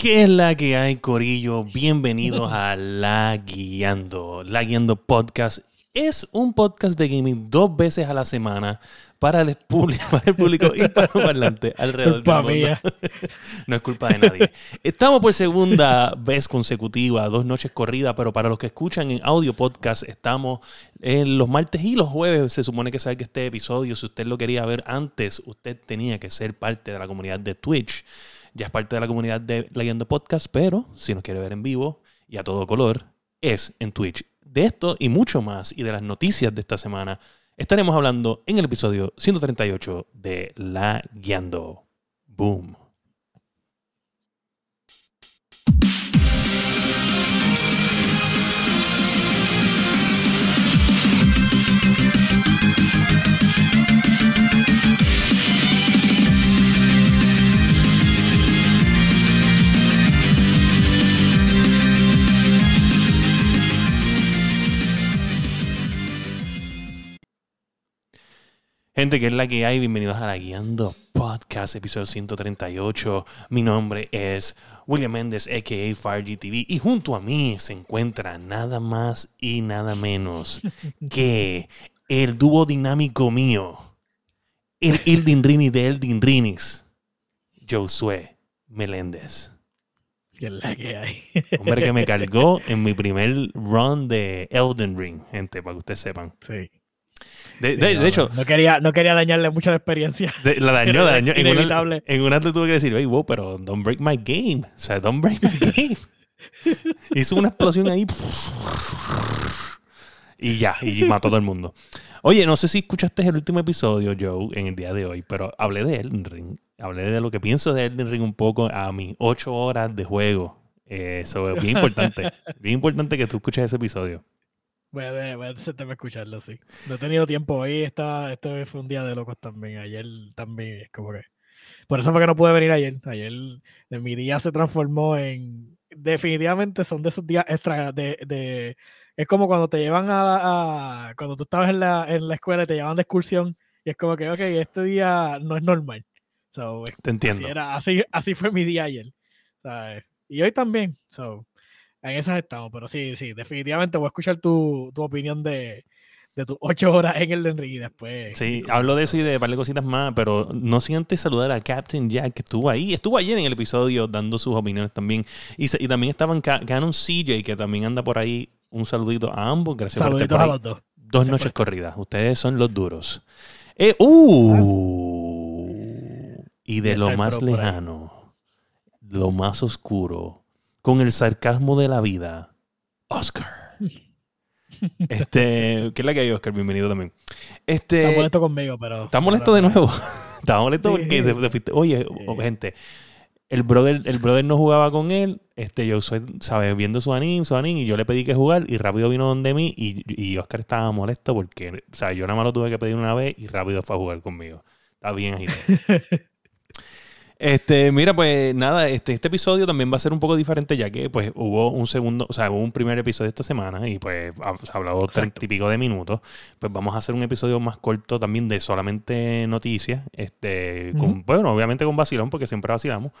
¿Qué es la que hay, Corillo? Bienvenidos a La Guiando. La Guiando Podcast es un podcast de gaming dos veces a la semana para el público, para el público y para los parlantes alrededor Culpa del mundo. mía. No es culpa de nadie. Estamos por segunda vez consecutiva, dos noches corridas, pero para los que escuchan en audio podcast, estamos en los martes y los jueves. Se supone que salga este episodio. Si usted lo quería ver antes, usted tenía que ser parte de la comunidad de Twitch. Ya es parte de la comunidad de Leyendo Podcast, pero si nos quiere ver en vivo y a todo color, es en Twitch. De esto y mucho más, y de las noticias de esta semana, estaremos hablando en el episodio 138 de La Guiando. Boom. Gente, que es la que hay? Bienvenidos a la Guiando Podcast, episodio 138. Mi nombre es William Méndez, a.k.a. FireGTV, y junto a mí se encuentra nada más y nada menos que el dúo dinámico mío, el Ildin Rini de Eldin Rinis, Josué Meléndez. Que es la que hay. Hombre que me cargó en mi primer run de Elden Ring, gente, para que ustedes sepan. Sí. De, Sí, de- no, de hecho, No quería, no quería dañarle mucho la experiencia. De- la dañó, la dañó. En una, inevitable. en una te tuve que decir, hey, wow, pero don't break my game. O sea, don't break my game. Hizo una explosión ahí. Y ya, y mató a todo el mundo. Oye, no sé si escuchaste el último episodio, Joe, en el día de hoy, pero hablé de Elden Ring. Hablé de lo que pienso de Elden Ring un poco a mis ocho horas de juego. Eh, Eso es bien importante. bien importante que tú escuches ese episodio. Voy a, voy a sentarme a escucharlo, sí. No he tenido tiempo. Hoy está, este fue un día de locos también. Ayer también es como que. Por eso fue que no pude venir ayer. Ayer de mi día se transformó en. Definitivamente son de esos días extra de. de- es como cuando te llevan a, a- Cuando tú estabas en la, en la escuela y te llevan de excursión. Y es como que, ok, este día no es normal. So, Te entiendo. Así, era, así, así fue mi día ayer. ¿sabes? Y hoy también. So, en esas estamos. Pero sí, sí, definitivamente voy a escuchar tu, tu opinión de, de tus ocho horas en el de Enrique y después. Sí, hablo de eso y de un par de cositas más, pero no sin antes saludar a Captain Jack, que estuvo ahí. Estuvo ayer en el episodio dando sus opiniones también. Y, se- y también estaban Ca- Canon CJ, que también anda por ahí. Un saludito a ambos. Gracias Saluditos por a estar por ahí. los dos. Dos noches corridas. Ustedes son los duros. Eh, uh, y de lo más lejano, lo más oscuro, con el sarcasmo de la vida, Oscar. Este, ¿qué es la que hay, Oscar? Bienvenido también. Este, Está molesto conmigo, pero. ¿Estás molesto de nuevo? Estaba molesto Sí. porque se- se Oye, Sí. gente, el brother, el brother no jugaba con él. Este, yo soy, ¿sabes? Viendo su anime, su anime, y yo le pedí que jugar y rápido vino donde mí y, y Oscar estaba molesto porque, o sea, yo nada más lo tuve que pedir una vez y rápido fue a jugar conmigo. Está bien agitado. Este, mira, pues nada, este, este episodio también va a ser un poco diferente ya que pues hubo un segundo, o sea, hubo un primer episodio esta semana y pues se ha hablado treinta y pico de minutos. Pues vamos a hacer un episodio más corto también de solamente noticias, este, con, bueno, obviamente con vacilón porque siempre vacilamos.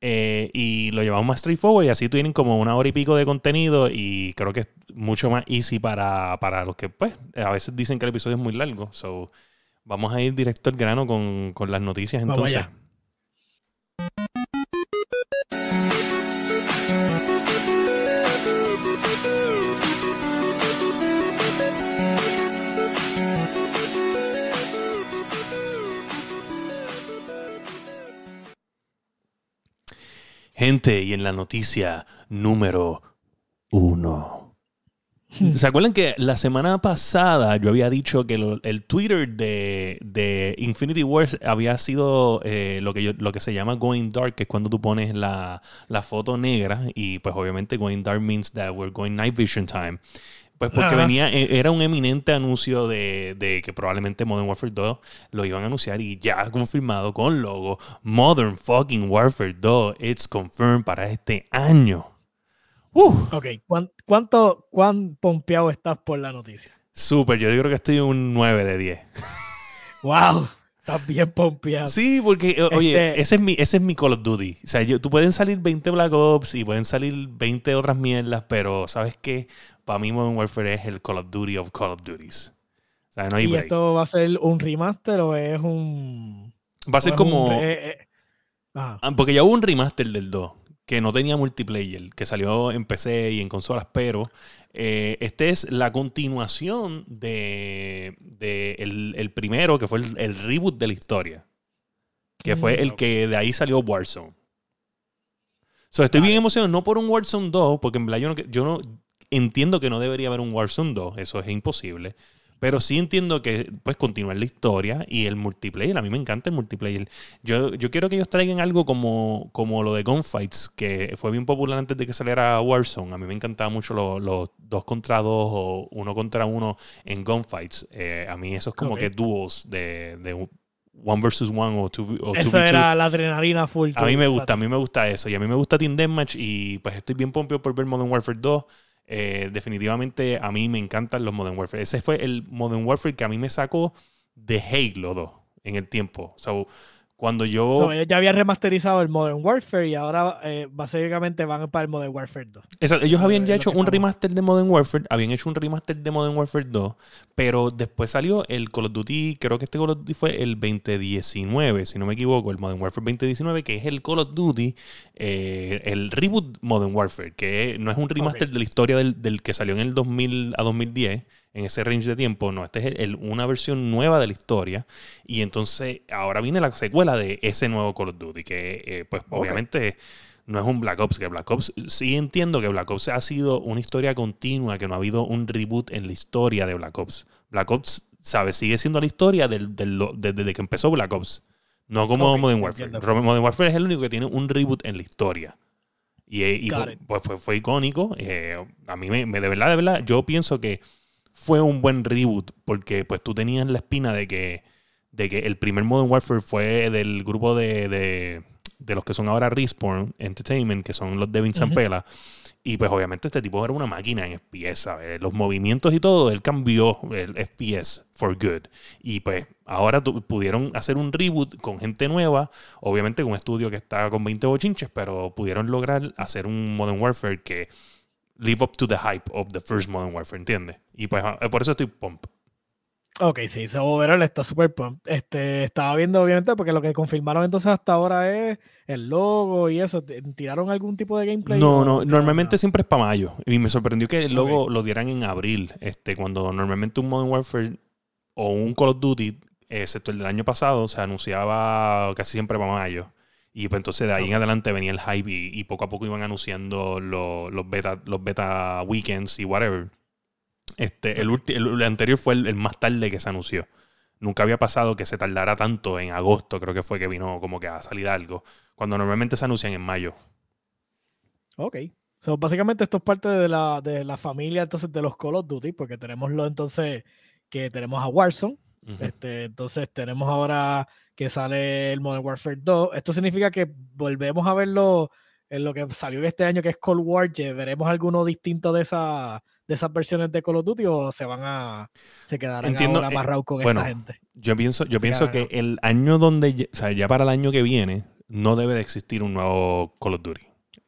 Eh, y lo llevamos más straightforward y así tienen como una hora y pico de contenido y creo que es mucho más easy para, para los que pues a veces dicen que el episodio es muy largo. So, vamos a ir directo al grano con, con las noticias Vamos entonces. allá. Gente, y en la noticia número uno. ¿Se acuerdan que la semana pasada yo había dicho que el Twitter de, de Infinity Wars había sido eh, lo, que lo que se llama Going Dark, que es cuando tú pones la, la foto negra y pues obviamente Going Dark means that we're going night vision time. Pues porque Ajá. venía, e- era un eminente anuncio de, de que probablemente Modern Warfare 2 lo iban a anunciar y ya confirmado con logo Modern fucking Warfare 2, it's confirmed para este año. Uh, Ok, ¿cuán- ¿cuánto, cuán pompeado estás por la noticia? súper, yo creo que estoy un 9 de 10. ¡Wow! Estás bien pompeado. Sí, porque, oye, Este- ese, es mi, ese es mi Call of Duty. O sea, yo, tú pueden salir 20 Black Ops y pueden salir 20 otras mierdas, pero ¿sabes qué? Para mí Modern Warfare es el Call of Duty of Call of Duties. O sea, no hay ¿Y break. esto va a ser un remaster o es un. Va a ser como... re- eh, eh. Ah, Porque ya hubo un remaster del 2 que no tenía multiplayer, que salió en PC y en consolas, pero eh, este es la continuación de, de el, el primero, que fue el, el reboot de la historia. Que fue el que de ahí salió Warzone. So, estoy bien emocionado, no por un Warzone 2, porque en verdad yo no, yo no entiendo que no debería haber un Warzone 2, eso es imposible. Pero sí entiendo que pues continuar la historia y el multiplayer. A mí me encanta el multiplayer. Yo, yo quiero que ellos traigan algo como, como lo de Gunfights, que fue bien popular antes de que saliera Warzone. A mí me encantaba mucho los los dos contra dos o uno contra uno en Gunfights. Eh, a mí eso es como que dúos de, de one versus one o two, o Eso 2v2. era la adrenalina full. A mí me gusta, a mí me gusta eso. Y a mí me gusta Team Deathmatch y pues estoy bien pompeo por ver Modern Warfare 2. Eh, definitivamente a mí me encantan los Modern Warfare. Ese fue el Modern Warfare que a mí me sacó de Halo 2 en el tiempo. So, cuando yo... So, ellos ya habían remasterizado el Modern Warfare y ahora eh, básicamente van para el Modern Warfare 2. Exacto, ellos habían ya hecho un remaster de Modern Warfare, habían hecho un remaster de Modern Warfare 2, pero después salió el Call of Duty, creo que este Call of Duty fue el 2019, si no me equivoco, el Modern Warfare 2019, que es el Call of Duty, eh, el reboot Modern Warfare, que no es un remaster de la historia del, del que salió en el 2000 a 2010, en ese range de tiempo, no, este es el- el- una versión nueva de la historia, y entonces ahora viene la secuela de ese nuevo Call of Duty, que eh, pues obviamente no es un Black Ops, que Black Ops, sí entiendo que Black Ops ha sido una historia continua, que no ha habido un reboot en la historia de Black Ops. Black Ops, ¿sabes? Sigue siendo la historia del, del- desde que empezó Black Ops. No como Ok, Modern Warfare. entiendo. Modern Warfare es el único que tiene un reboot en la historia. Y, eh, y pues fue, fue icónico. Eh, a mí, me, me- de verdad, de verdad, yo pienso que fue un buen reboot porque pues tú tenías la espina de que, de que el primer Modern Warfare fue del grupo de, de, de los que son ahora Respawn Entertainment, que son los de Vincent Ujú. Pela. Y pues obviamente este tipo era una máquina en FPS, ¿sabes? Los movimientos y todo, él cambió el FPS for good. Y pues ahora pudieron hacer un reboot con gente nueva, obviamente con un estudio que está con 20 bochinches, pero pudieron lograr hacer un Modern Warfare que live up to the hype of the first Modern Warfare, ¿entiendes? Y pues ah, por eso estoy pump. Ok, sí, so overall está super pump. Este, estaba viendo, obviamente, porque lo que confirmaron entonces hasta ahora es el logo y eso. ¿T- ¿Tiraron algún tipo de gameplay? No, no, normalmente siempre es para mayo. Y me sorprendió que el logo lo dieran en abril, este, cuando normalmente un Modern Warfare o un Call of Duty, excepto el del año pasado, se anunciaba casi siempre para mayo. Y pues entonces de ahí en adelante venía el hype y, y poco a poco iban anunciando lo- los, beta, los beta weekends y whatever. Este, el, el- el anterior fue el, el más tarde que se anunció. Nunca había pasado que se tardara tanto en agosto, creo que fue que vino como que a salir algo. Cuando normalmente se anuncian en mayo. Ok. So, básicamente esto es parte de la, de la familia entonces de los Call of Duty, porque tenemos lo entonces que tenemos a Warzone, Este, entonces tenemos ahora que sale el Modern Warfare 2. Esto significa que volvemos a verlo en lo que salió este año, que es Cold War. ¿ye- ¿Veremos alguno distinto de, esa, de esas versiones de Call of Duty o se van a se quedarán Entiendo, ahora eh, amarrados con bueno, esta gente? Yo pienso, yo Se pienso que el año donde, ya- o sea, ya para el año que viene, no debe de existir un nuevo Call of Duty.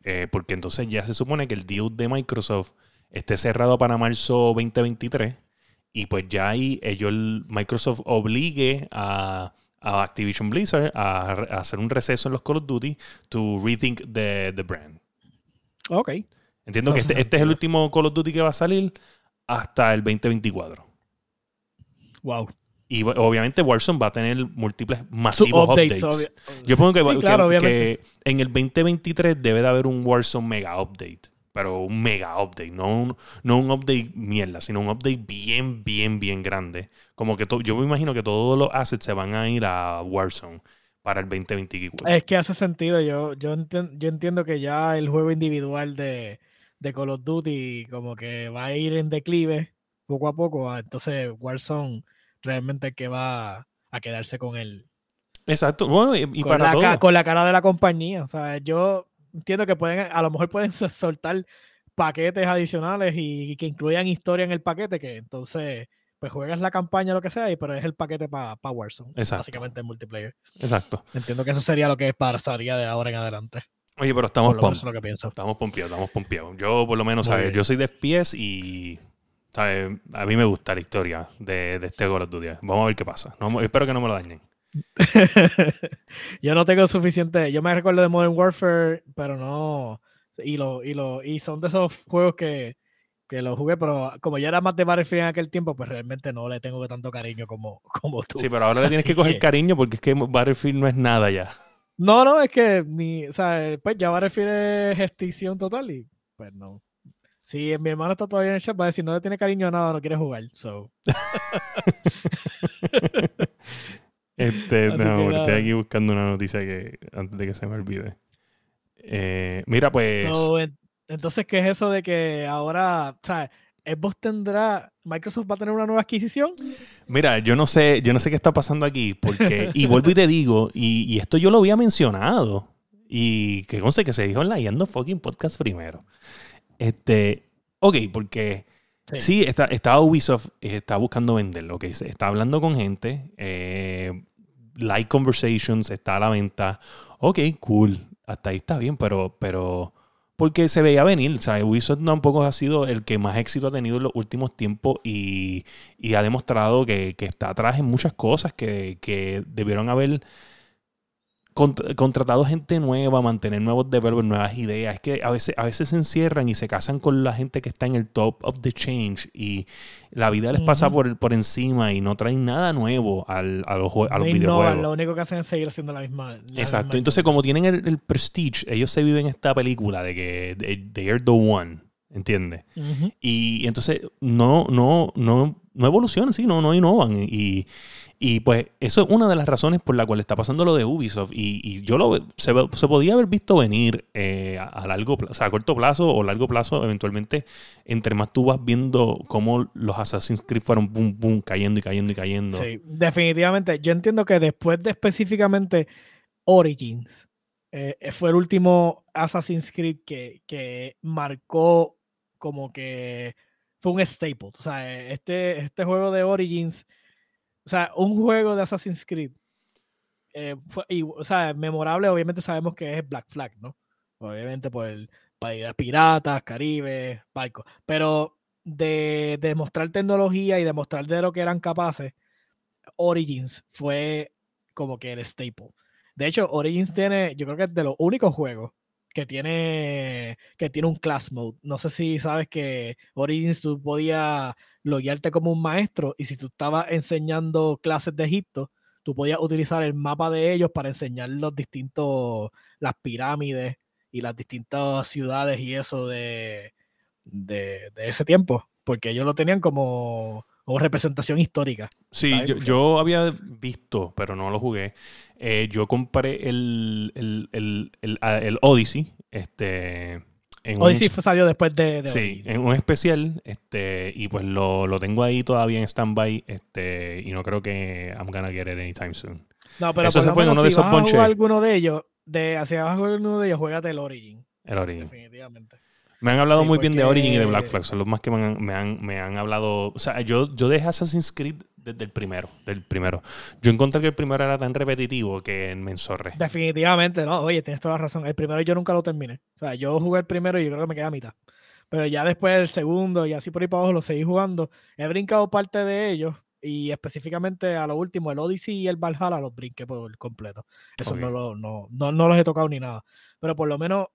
Eh, porque entonces ya se supone que el deal de Microsoft esté cerrado para marzo 2023 y pues ya ahí ellos, el- Microsoft obligue a, a Activision Blizzard a, hacer un receso en los Call of Duty to rethink the, the brand. Ok. Entiendo que este, este es el último Call of Duty que va a salir hasta el 2024. Wow. Y obviamente Warzone va a tener múltiples masivos updates, Yo pongo que, Sí, que- claro, que obviamente. en el 2023 debe de haber un Warzone mega update. Pero un mega update, no un, no un update mierda, sino un update bien, bien, bien grande. Como que to- yo me imagino que todos los assets se van a ir a Warzone para el 2024. Es que hace sentido. Yo, yo, enten- yo entiendo que ya el juego individual de, de Call of Duty como que va a ir en declive poco a poco. ah, Entonces Warzone realmente que va a quedarse con el Exacto. Bueno, y, y con, para la, todo. con la cara de la compañía. O sea, yo entiendo que pueden, a lo mejor pueden soltar paquetes adicionales y, que incluyan historia en el paquete, que entonces pues juegas la campaña, lo que sea, y pero es el paquete para Warzone. Exacto. Básicamente en multiplayer. Exacto. Entiendo que eso sería lo que pasaría de ahora en adelante. Oye, pero estamos Por lo menos pom- es lo que pienso. Estamos pompeados, estamos pompeados. Yo, por lo menos, Muy ¿sabes? bien. Yo soy de FPS y. ¿sabes? A mí me gusta la historia de, de este Call of Duty. Vamos a ver qué pasa. No, espero que no me lo dañen. yo no tengo suficiente. Yo me recuerdo de Modern Warfare, pero no. Y, lo, y, lo, y son de esos juegos que, que los jugué, pero como yo era más de Battlefield en aquel tiempo, pues realmente no le tengo tanto cariño como, como tú. Sí, pero ahora le tienes Así que coger que- cariño porque es que Battlefield no es nada ya. No, no, es que ni, o sea, pues ya Battlefield es extinción total y pues no. Si mi hermano está todavía en el chat, va a decir no le tiene cariño a nada, no quiere jugar. So. Este, no, estoy aquí buscando una noticia que antes de que se me olvide. Eh, mira, pues. Entonces, ¿qué es eso de que ahora, o sea, Xbox tendrá, Microsoft va a tener una nueva adquisición? Mira, yo no sé, yo no sé qué está pasando aquí, porque, y vuelvo y te digo, y, y esto yo lo había mencionado, y que conste que se dijo en la Yando Fucking Podcast primero. Este, ok, porque Sí. sí, está, está Ubisoft, eh, está buscando venderlo, ok, está hablando con gente, eh, live conversations, está a la venta, ok, cool, hasta ahí está bien, pero, pero, porque se veía venir, o sea, Ubisoft tampoco ha sido el que más éxito ha tenido en los últimos tiempos y, y ha demostrado que, que está atrás en muchas cosas que, que debieron haber cont- contratado gente nueva, mantener nuevos developers, nuevas ideas. Es que a veces, a veces se encierran y se casan con la gente que está en el top of the change y la vida les pasa por, por encima y no traen nada nuevo al- a los, a los No videojuegos. lo único que hacen es seguir haciendo la misma. la Exacto. misma Entonces, como tienen el, el prestige, ellos se viven esta película de que they, they are the one. ¿Entiendes? Ujú. Y, entonces no, no, no, no evolucionan, sí, no, no innovan. Y, y pues eso es una de las razones por la cual está pasando lo de Ubisoft. Y, y yo lo se, se podía haber visto venir eh, a, largo plazo, o sea, a corto plazo o largo plazo, eventualmente, entre más tú vas viendo cómo los Assassin's Creed fueron boom, boom, cayendo y cayendo y cayendo. Sí, definitivamente. Yo entiendo que después de específicamente Origins, eh, fue el último Assassin's Creed que, que marcó como que fue un staple. O sea, este, este juego de Origins, o sea, un juego de Assassin's Creed, eh, fue, y, o sea, memorable, obviamente sabemos que es Black Flag, ¿no? Obviamente por el para ir a piratas, Caribe, barcos. Pero de, de mostrar tecnología y demostrar de lo que eran capaces, Origins fue como que el staple. De hecho, Origins tiene, yo creo que es de los únicos juegos que tiene, que tiene un class mode. No sé si sabes que Origins tú podías loguearte como un maestro y si tú estabas enseñando clases de Egipto, tú podías utilizar el mapa de ellos para enseñar los distintos, las pirámides y las distintas ciudades y eso de, de, de ese tiempo, porque ellos lo tenían como, como representación histórica. Sí, yo, yo había visto, pero no lo jugué. Eh, yo compré el, el, el, el, ah, el Odyssey. Este, en Odyssey salió después de, de sí, en un especial. Este, y pues lo, lo tengo ahí todavía en standby. Este, y no creo que I'm gonna get it anytime soon. No, pero eso por se lo fue en menos uno de si esos vas a jugar ponches. alguno de ellos, de hacia abajo alguno de ellos, juégate el Origin, El Origin. definitivamente. Me han hablado Sí, muy bien de Origin y de Black Flag. Son los más que me han, me han, me han hablado. O sea, yo, yo dejé Assassin's Creed desde el primero. Del primero. Yo encontré que el primero era tan repetitivo que me enzorré. Definitivamente, no, oye, tienes toda la razón. El primero yo nunca lo terminé. O sea, yo jugué el primero y yo creo que me queda a mitad. Pero ya después el segundo y así por ahí para abajo lo seguí jugando. He brincado parte de ellos y específicamente a lo último, el Odyssey y el Valhalla los brinqué por completo. Eso no, lo, no, no, no los he tocado ni nada. Pero por lo menos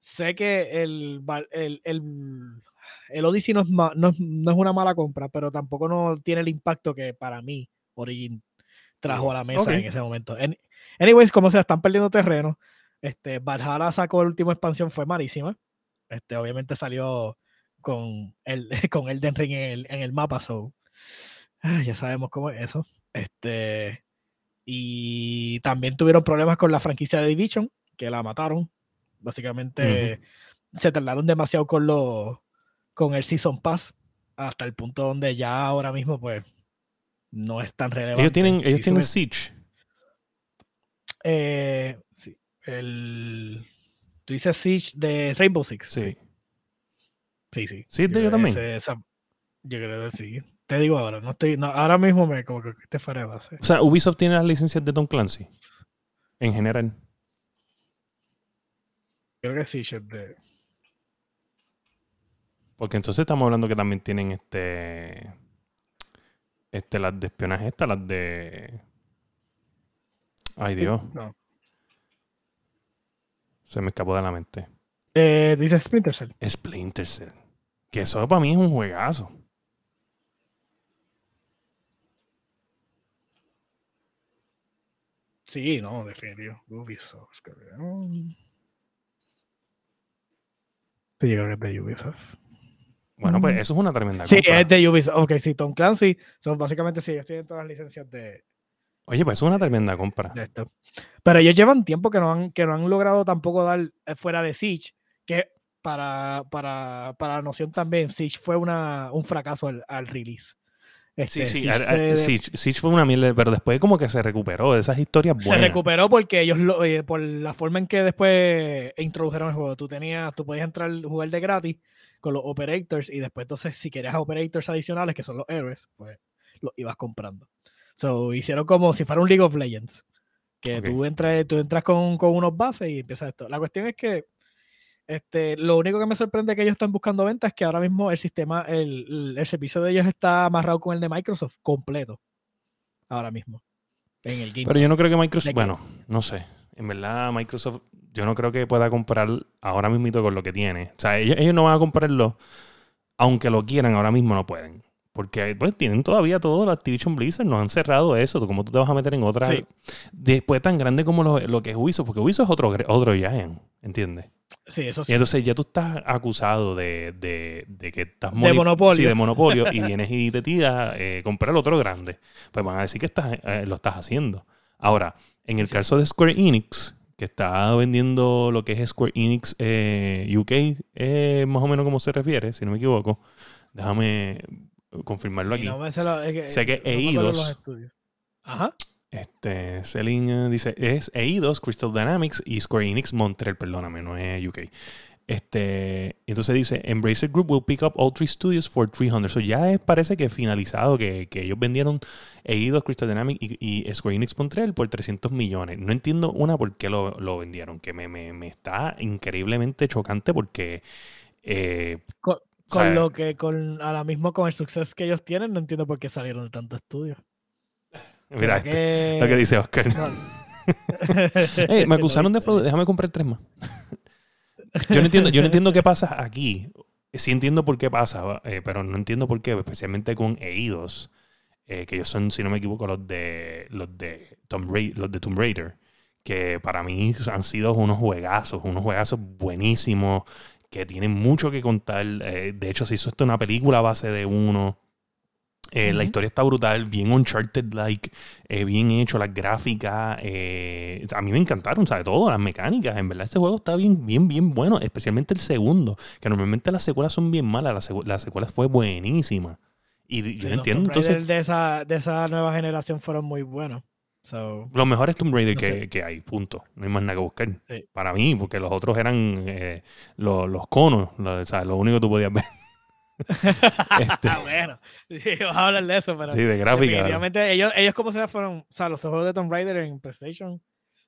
sé que el, el, el, el Odyssey no es, ma- no, no es una mala compra, pero tampoco no tiene el impacto que para mí Origin trajo a la mesa Ok. en ese momento. Any- anyways, como se están perdiendo terreno, este, Valhalla sacó la última expansión, fue malísima. Este, obviamente salió con el con Elden Ring en el, en el mapa, so ya sabemos cómo es eso. Este, y también tuvieron problemas con la franquicia de Division, que la mataron. Básicamente se tardaron demasiado con lo, con el Season Pass, hasta el punto donde ya ahora mismo, pues, no es tan relevante. Ellos tienen, Sí ellos tienen Siege. eh, sí, el, tú dices Siege de Rainbow Six. Sí. Sí, sí. Sí, es de Yo también. ese- esa- yo creo que sí. te digo ahora, no estoy, no, ahora mismo me como que te faré base. O sea, Ubisoft tiene las licencias de Tom Clancy. En general. Creo que sí, Chet, de. Porque entonces estamos hablando que también tienen este. Este, las de espionaje, estas, las de. Ay, Dios. No. Se me escapó de la mente. Eh, dice Splinter Cell. Splinter Cell. Que eso para mí es un juegazo. Sí, no, definitivo. Ubisoft. creo. Sí, yo creo que es de Ubisoft. Bueno, pues Mm. eso es una tremenda Sí, compra. es de Ubisoft. Ok, sí, Tom Clancy. So, básicamente sí, ellos tienen todas las licencias de, Oye, pues eso es una tremenda compra. de esto. Pero ellos llevan tiempo que no han, que no han logrado tampoco dar eh, fuera de Siege, que para, para, para la noción también, Siege fue una, un fracaso al, al release. Sí, Este, sí, Siege a- a- se- Siege, Siege fue una mierda, pero después como que se recuperó de esas historias se buenas. recuperó porque ellos lo- eh, por la forma en que después introdujeron el juego. Tú tenías, tú podías entrar jugar de gratis con los operators y después entonces si querías operators adicionales que son los héroes, pues los ibas comprando. So hicieron como si fuera un League of Legends. Que tú entras, tú entras con, con unos bases y empiezas esto. La cuestión es que este, lo único que me sorprende que ellos están buscando ventas es que ahora mismo el sistema, el, el- servicio de ellos está amarrado con el de Microsoft completo. Ahora mismo. En el Game Pero yo no creo que Microsoft, bueno, no sé. En verdad, Microsoft, yo no creo que pueda comprar ahora mismo con lo que tiene. O sea, ellos, ellos no van a comprarlo, aunque lo quieran, ahora mismo no pueden. Porque pues tienen todavía todo, la Activision Blizzard, no han cerrado eso. ¿Cómo tú te vas a meter en otra? Sí. Después tan grande como lo, lo que es Ubisoft, porque Ubisoft es otro, otro Giant, ¿entiendes? Sí, eso sí. Y entonces ya tú estás acusado de, de- de que estás De monopolio. Sí, de monopolio y vienes y te tiras eh, comprar el otro grande. Pues van a decir que estás, eh, lo estás haciendo. Ahora, en el Sí. caso de Square Enix, que está vendiendo lo que es Square Enix eh, UK, eh, más o menos como se refiere, si no me equivoco. Déjame confirmarlo Sí, aquí. no sé lo- es que- Sé que no me acuerdo Eidos- los estudios. Ajá. Este, Selling eh, dice, es Eidos, Crystal Dynamics y Square Enix Montreal, perdóname, no es UK. Este, entonces dice, Embracer Group will pick up all three studios for 300. So ya es- parece que finalizado que, que ellos vendieron Eidos, Crystal Dynamics y, y Square Enix Montreal por 300 millones. No entiendo una por qué lo, lo vendieron, que me, me- me está increíblemente chocante porque... eh, Con, O sea, con lo que, con ahora mismo con el suceso que ellos tienen, no entiendo por qué salieron de tantos estudios. mira, ¿Será este, lo que dice Oscar. No. Me acusaron de fraude, déjame comprar tres más. Yo no entiendo, yo no entiendo qué pasa aquí. Sí entiendo por qué pasa, eh, pero no entiendo por qué, especialmente con Eidos, eh, que ellos son, si no me equivoco, los de los de Tomb Raider, los de Tomb Raider, que para mí han sido unos juegazos, unos juegazos buenísimos, que tienen mucho que contar. Eh, de hecho, se hizo esto una película a base de uno. Eh, La historia está brutal, bien Uncharted-like, eh, bien hecho, las gráficas. eh, a mí me encantaron, ¿sabes? Todo, las mecánicas. En verdad, este juego está bien, bien, bien bueno, especialmente el segundo, que normalmente las secuelas son bien malas, la, secu- la secuela fue buenísima. Y yo no los entiendo, entonces, de esa, de esa nueva generación fueron muy buenos. So, los mejores Tomb Raider No que, que hay, punto. No hay más nada que buscar. Sí. Para mí, porque los otros eran eh, los, los conos, sea, lo único que tú podías ver. Este. bueno, sí, vamos a hablar de eso, pero sí, de gráfica. definitivamente ellos, ellos como sea fueron, o sea, los juegos de Tomb Raider en PlayStation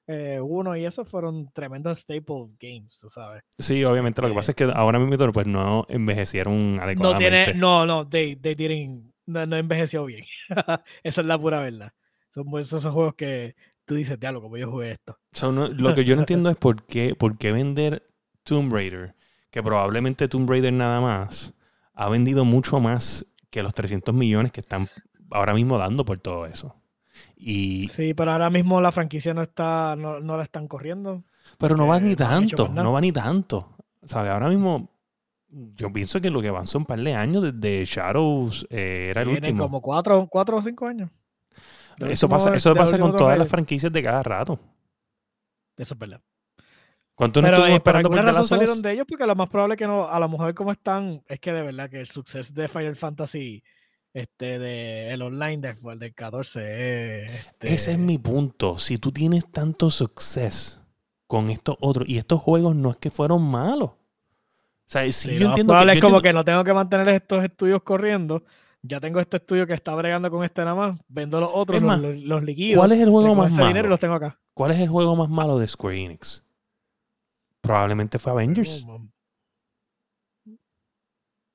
eh, 1 y eso fueron tremendos staple games, tú sabes. Sí, obviamente. Lo que pasa es que ahora mismo pues, no envejecieron No adecuadamente. tiene, no, no, they, they didn't- no, no envejeció bien. Esa es la pura verdad. Son esos son juegos que tú dices, diablo, como yo jugué esto. So, no- lo que yo no entiendo es por qué, por qué vender Tomb Raider, que probablemente Tomb Raider nada más ha vendido mucho más que los 300 millones que están ahora mismo dando por todo eso. Y, Sí, pero ahora mismo la franquicia no está, no, no la están corriendo. pero no va eh, ni tanto, no va ni tanto. ¿Sabes? Ahora mismo yo pienso que lo que van son un par de años desde Shadows eh, era el Tienen último. como cuatro, cuatro o cinco años. Del Eso pasa, eso pasa con todas las franquicias de cada rato. Eso es verdad. ¿Cuánto no estuvimos eh, esperando por razón salieron de ellos porque lo más probable que no, a lo mejor como están, es que de verdad que el suceso de Final Fantasy, este, de el online del, del 14 es, este, Ese es mi punto. Si tú tienes tanto suceso con estos otros, y estos juegos no es que fueron malos. O sea, si sí, yo entiendo probable que, es yo como entiendo- que no tengo que mantener estos estudios corriendo, ya tengo este estudio que está bregando con este nada más, vendo los otros, los, los. ¿Cuál es el juego más ese dinero y malo? los tengo acá. ¿Cuál es el juego más malo de Square Enix? Probablemente fue Avengers, Oh,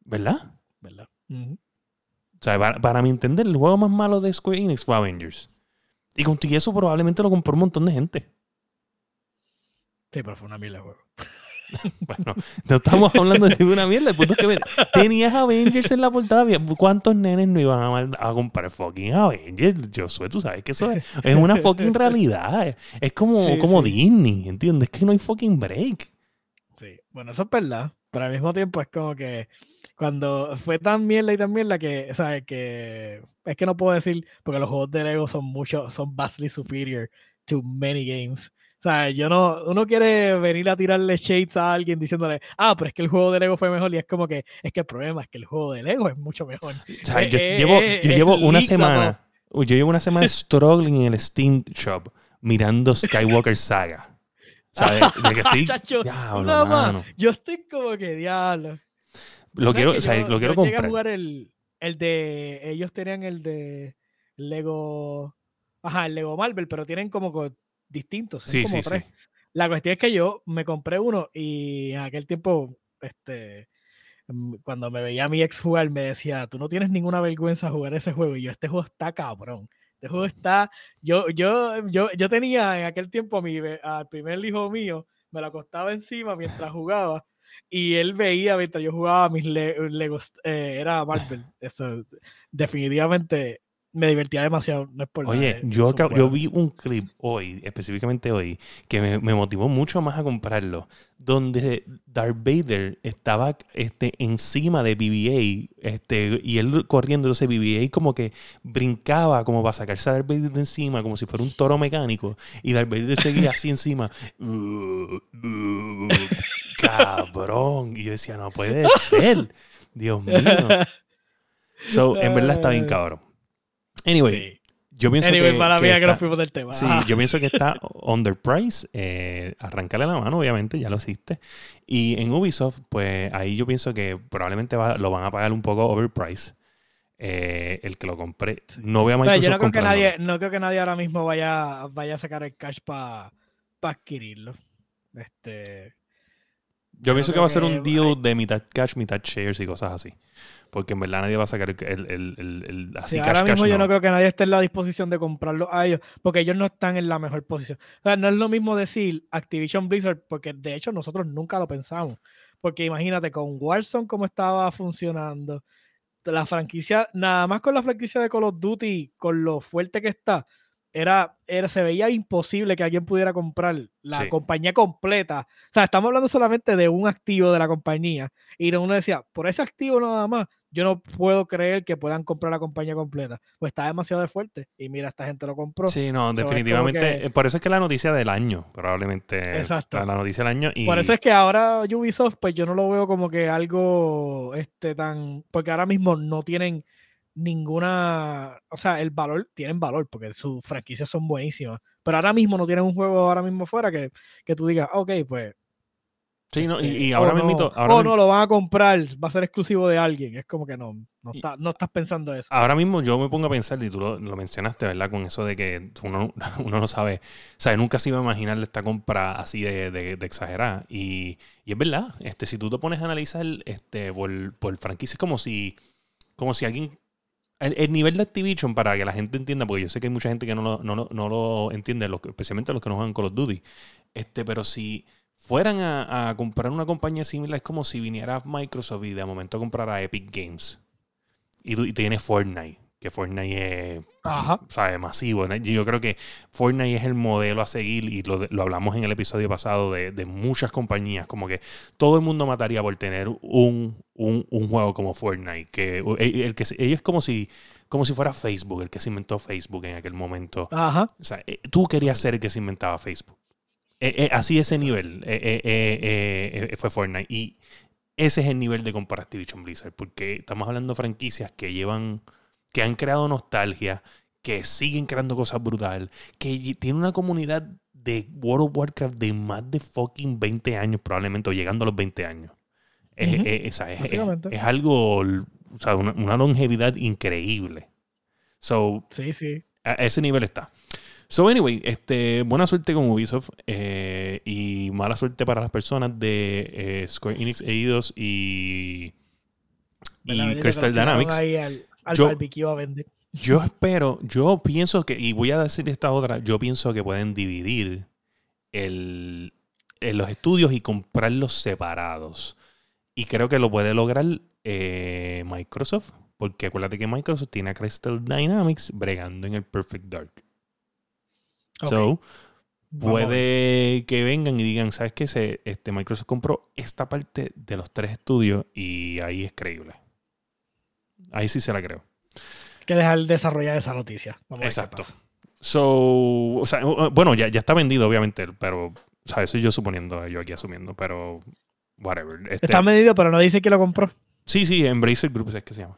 ¿verdad? ¿verdad? O sea, para, para mi entender, el juego más malo de Square Enix fue Avengers. Y con todo eso probablemente lo compró un montón de gente. Sí, pero fue una mierda de juego. Bueno, no estamos hablando de una mierda. El punto es que tenías Avengers en la portada. ¿Cuántos nenes no iban a, comprar fucking Avengers? Yo sé, tú sabes que eso es, es una fucking realidad. Es, es como, Sí, como sí. Disney, ¿entiendes? Es que no hay fucking break. Sí, bueno, eso es verdad, pero al mismo tiempo es como que cuando fue tan mierda y tan mierda que, ¿sabes? Que es que no puedo decir, porque los juegos de Lego son mucho, son vastly superior to many games. O sea, yo no, uno quiere venir a tirarle shades a alguien diciéndole, ah, pero es que el juego de Lego fue mejor y es como que, es que el problema es que el juego de Lego es mucho mejor. O sea, Eh, yo eh, llevo, eh, yo llevo una semana. Yo llevo una semana struggling en el Steam Shop mirando Skywalker Saga. O sea, de, que estoy. Chacho, Diablo, nada más, mano. Yo estoy como que diablo. Lo ¿Sabes quiero, o sea, yo- lo quiero yo llegué a comprar. jugar el, el de. Ellos tenían el de Lego. Ajá, el Lego Marvel, pero tienen como co- distintos. son Sí, como sí, tres. sí. La cuestión es que yo me compré uno y en aquel tiempo, este. mm, Cuando me veía a mi ex jugar, me decía, tú no tienes ninguna vergüenza jugar ese juego. Y yo, este juego está cabrón. Este juego está. Yo, yo, yo, yo tenía en aquel tiempo a mi, al primer hijo mío, me lo acostaba encima mientras jugaba. Y él veía mientras yo jugaba mis Le- Legos, eh, era Marvel. Eso, definitivamente me divertía demasiado. No es por nada, Oye, eh, yo, yo vi un clip hoy, específicamente hoy, que me, me motivó mucho más a comprarlo, donde Darth Vader estaba este, encima de BB-8 este, y él corriendo, entonces BB-8 como que brincaba como para sacarse a Darth Vader de encima, como si fuera un toro mecánico, y Darth Vader seguía así encima. Cabrón. Y yo decía, no puede ser. Dios mío. So, en verdad está bien cabrón. Anyway, Sí. yo pienso Anyway, que, para que mí que está- nos fuimos del tema. Sí, yo pienso que está underpriced. Eh, arrancarle la mano, obviamente, ya lo hiciste. Y en Ubisoft, pues ahí yo pienso que probablemente va- lo van a pagar un poco overpriced. Eh, el que lo compré. No voy a Microsoft yo no creo que nadie, no creo que nadie ahora mismo vaya, vaya a sacar el cash para adquirirlo. Este, Yo pienso que va a ser un deal de mitad cash, mitad shares y cosas así. Porque en verdad nadie va a sacar el, el, el- el- así sí, cash, ahora cash, mismo yo no. no creo que nadie esté en la disposición de comprarlo a ellos, porque ellos no están en la mejor posición. O sea, no es lo mismo decir Activision Blizzard, porque de hecho nosotros nunca lo pensamos. Porque imagínate, con Warzone cómo estaba funcionando, la franquicia, nada más con la franquicia de Call of Duty, con lo fuerte que está, era, era, se veía imposible que alguien pudiera comprar la Sí. compañía completa. O sea, estamos hablando solamente de un activo de la compañía. Y uno decía, por ese activo nada más, yo no puedo creer que puedan comprar la compañía completa. Pues está demasiado de fuerte. Y mira, esta gente lo compró. Sí, no, definitivamente. que- eh, Por eso es que la noticia del año, probablemente. Exacto. La noticia del año. Y, Por eso es que ahora Ubisoft, pues yo no lo veo como que algo este tan. Porque ahora mismo no tienen ninguna. O sea, el valor, tienen valor, porque sus franquicias son buenísimas. Pero ahora mismo no tienen un juego ahora mismo fuera que, que tú digas, "Ah, ok, pues. Sí, no, y, este, y ahora no, mismo. Ahora, o mismo- no lo van a comprar, va a ser exclusivo de alguien. Es como que no, no, está- no estás pensando eso. ahora mismo yo me pongo a pensar, y tú lo, lo mencionaste, ¿verdad? Con eso de que uno, uno no sabe. O sea, nunca se iba a imaginar esta compra así de, de, de exagerada. Y, y es verdad. Este, si tú te pones a analizar este, por, por franquicia, es como si, como si alguien. El, el nivel de Activision, para que la gente entienda, porque yo sé que hay mucha gente que no lo, no, no lo entiende, especialmente los que no juegan Call of Duty. Este, pero si fueran a, comprar una compañía similar, es como si viniera Microsoft y de momento comprara Epic Games. Y, y tienes Fortnite, que Fortnite es Ajá. ¿sabes? masivo. Yo creo que Fortnite es el modelo a seguir y lo, lo hablamos en el episodio pasado de, de muchas compañías. Como que todo el mundo mataría por tener un, un, un juego como Fortnite. Que, el, el que ellos es como si, como si fuera Facebook, el que se inventó Facebook en aquel momento. Ajá. O sea, eh, tú querías ser el que se inventaba Facebook. Eh, eh, así ese nivel eh, fue Fortnite. Y ese es el nivel de comprar Activision Blizzard. Porque estamos hablando de franquicias que llevan, que han creado nostalgia, que siguen creando cosas brutales, que tiene una comunidad de World of Warcraft de más de fucking 20 años, probablemente, o llegando a los 20 años. Es, Ujú. es- es- es- Básicamente. es algo o sea, una, una longevidad increíble. So, Sí, sí. a ese nivel está. So, anyway, este, buena suerte con Ubisoft eh, y mala suerte para las personas de eh, Square Enix, Eidos y, y Crystal Dynamics. al, al Yo- barbecue a vender. Yo espero, yo pienso que, y voy a decir esta otra, yo pienso que pueden dividir el, en los estudios y comprarlos separados. Y creo que lo puede lograr eh, Microsoft, porque acuérdate que Microsoft tiene a Crystal Dynamics bregando en el Perfect Dark. Ok, So, puede que vengan y digan, ¿sabes qué? Se, este, Microsoft compró esta parte de los tres estudios y ahí es creíble. Ahí sí se la creo. Hay que dejar desarrollar esa noticia. Vamos Exacto. So, o sea, uh, bueno, ya, ya está vendido, obviamente, pero, o sea, eso yo suponiendo, yo aquí asumiendo, pero, whatever. Este- Está medido, pero no dice que lo compró. sí, sí, Embracer Group es que se llama.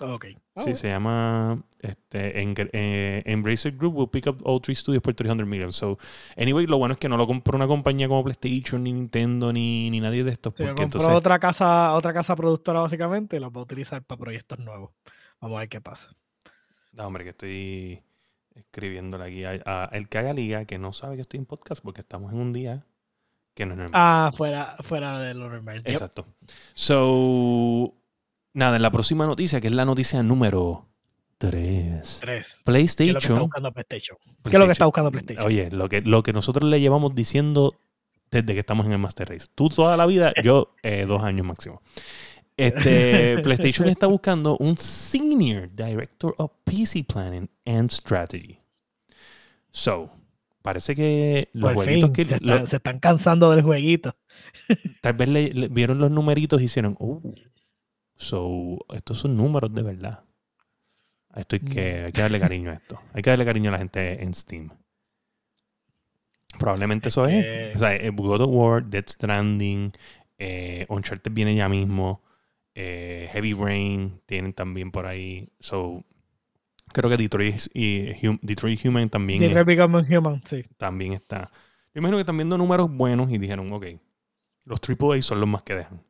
Ok. Ah, Sí, se llama este, Eng- eh, Embracer Group will pick up all three studios por 300 million. So, anyway, lo bueno es que no lo compró una compañía como PlayStation, ni Nintendo, ni, ni nadie de estos. Se Porque compró entonces, otra casa, otra casa productora básicamente y la va a utilizar para proyectos nuevos. Vamos a ver qué pasa. no, hombre, que estoy escribiéndole aquí a, a el que haga liga, que no sabe que estoy en podcast porque estamos en un día que no es normal. Ah, fuera, fuera de lo normal. Yep. Exacto. So, nada, en la próxima noticia, que es la noticia número 3. Tres. ¿Qué es lo que está PlayStation. buscando PlayStation? ¿Qué es lo que está buscando PlayStation? Oye, lo que, lo que nosotros le llevamos diciendo desde que estamos en el Master Race. Tú toda la vida, yo eh, dos años máximo. Este, PlayStation está buscando un Senior Director of PC Planning and Strategy. So, parece que los Por jueguitos fin, que... se, lo- están, se están cansando del jueguito. tal vez le, le- vieron los numeritos y hicieron, uh, so, estos son números de verdad. Esto hay que, hay que darle cariño a esto. Hay que darle cariño a la gente en Steam. Probablemente eso es. O sea, eh, God of War, Dead Stranding, eh, Uncharted viene ya mismo. eh, Heavy Rain tienen también por ahí. So, creo que Detroit, y Hum- Detroit Human también, Detroit Become Human, sí. también está. Yo imagino que están viendo números buenos y dijeron, ok, los AAA son los más que dejan.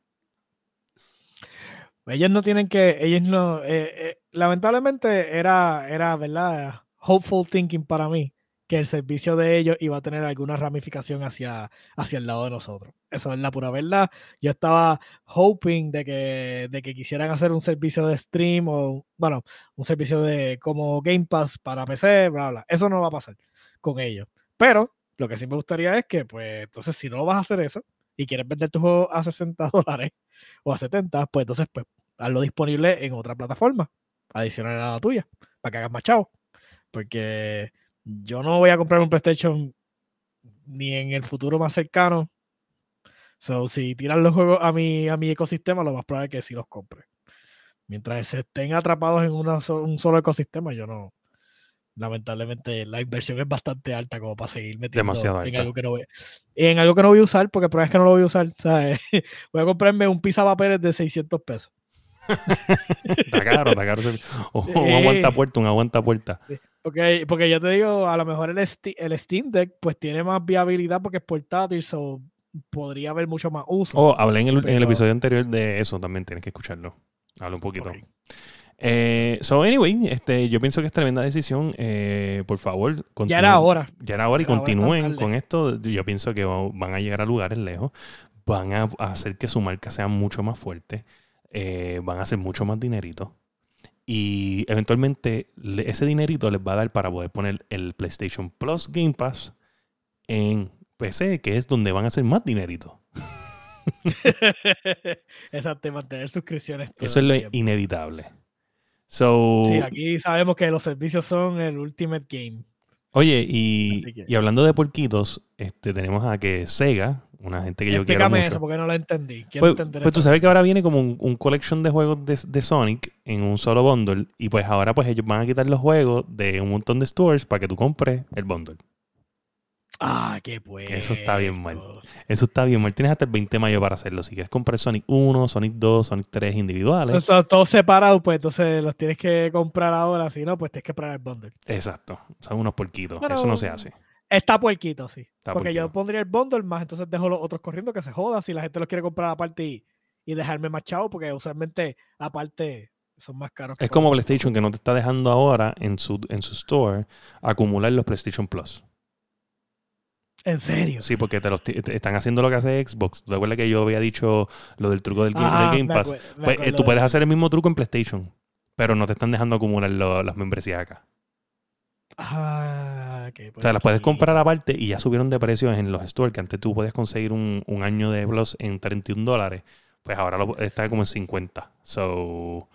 Ellos no tienen que, ellos no, eh, eh, lamentablemente era, era, ¿verdad? Hopeful thinking para mí que el servicio de ellos iba a tener alguna ramificación hacia, hacia el lado de nosotros. Eso es la pura verdad. Yo estaba hoping de que, de que quisieran hacer un servicio de stream o, bueno, un servicio de como Game Pass para PC, bla, bla. Eso no va a pasar con ellos. Pero lo que sí me gustaría es que, pues, entonces, si no vas a hacer eso y quieres vender tu juego a 60 dólares o a 70, pues entonces, pues, hazlo disponible en otra plataforma adicional a la tuya, para que hagas más chavo. Porque yo no voy a comprar un PlayStation ni en el futuro más cercano. So, si tiran los juegos a mi, a mi ecosistema, lo más probable es que sí los compre. Mientras se estén atrapados en un solo ecosistema, yo no. Lamentablemente la inversión es bastante alta como para seguir metiendo Demasiado en alta. algo que no voy, en algo que no voy a usar, porque el problema es que no lo voy a usar. ¿sabes? Voy a comprarme un pizza papeles de 600 pesos. Está caro, está caro. O un aguanta puerta, un aguanta puerta. Porque, porque yo te digo, a lo mejor el, Sti- el Steam Deck pues tiene más viabilidad porque es portátil, so podría haber mucho más uso. Oh, hablé en el, en el episodio anterior de eso también, tienes que escucharlo. Hablo un poquito. Ok. Eh, so, anyway, este, yo pienso que es tremenda decisión. Eh, por favor, Ya era hora. Ya era hora y Era continúen con esto. Yo pienso que va- van a llegar a lugares lejos. Van a hacer que su marca sea mucho más fuerte. eh, van a hacer mucho más dinerito. Y eventualmente ese dinerito les va a dar para poder poner el PlayStation Plus Game Pass en PC, que es donde van a hacer más dinerito. Exacto, mantener suscripciones. Eso es lo tiempo. inevitable. So, Sí, aquí sabemos que los servicios son el Ultimate Game. oye, y, que- y hablando de porquitos, este, tenemos a que Sega, una gente que yo quiero Explícame mucho. eso porque no lo entendí. Quiero Pues, pues tú sabes que ahora viene como un, un collection de juegos de, de Sonic en un solo bundle. Y pues ahora pues ellos van a quitar los juegos de un montón de stores para que tú compres el bundle. Ah, qué pues. Eso está bien mal. Eso está bien, mal. Tienes hasta el 20 de mayo para hacerlo. Si quieres comprar Sonic 1, Sonic 2, Sonic 3 individuales. Están todos separados, pues entonces los tienes que comprar ahora. Si no, pues tienes que pagar el bundle. Exacto. Son unos porquitos. Pero- Eso no se hace. Está puerquito, sí. Está porque yo pondría el bundle más, entonces dejo los otros corriendo que se joda si la gente los quiere comprar aparte y, y dejarme más chavo, porque usualmente, aparte, son más caros. que Es como PlayStation que no te está dejando ahora en su, en su store acumular los PlayStation Plus. En serio. Sí, porque te, los, te- están haciendo lo que hace Xbox. ¿Te acuerdas que yo había dicho lo del truco del, del Game me Pass? Pues, eh, tú de puedes hacer el mismo truco en PlayStation, pero no te están dejando acumular lo- las membresías acá. Ah, ok, O pues sea, las puedes comprar aparte y ya subieron de precio en los stores, que antes tú podías conseguir un, un año de Plus en 31 dólares. Pues ahora lo- está como en 50. So,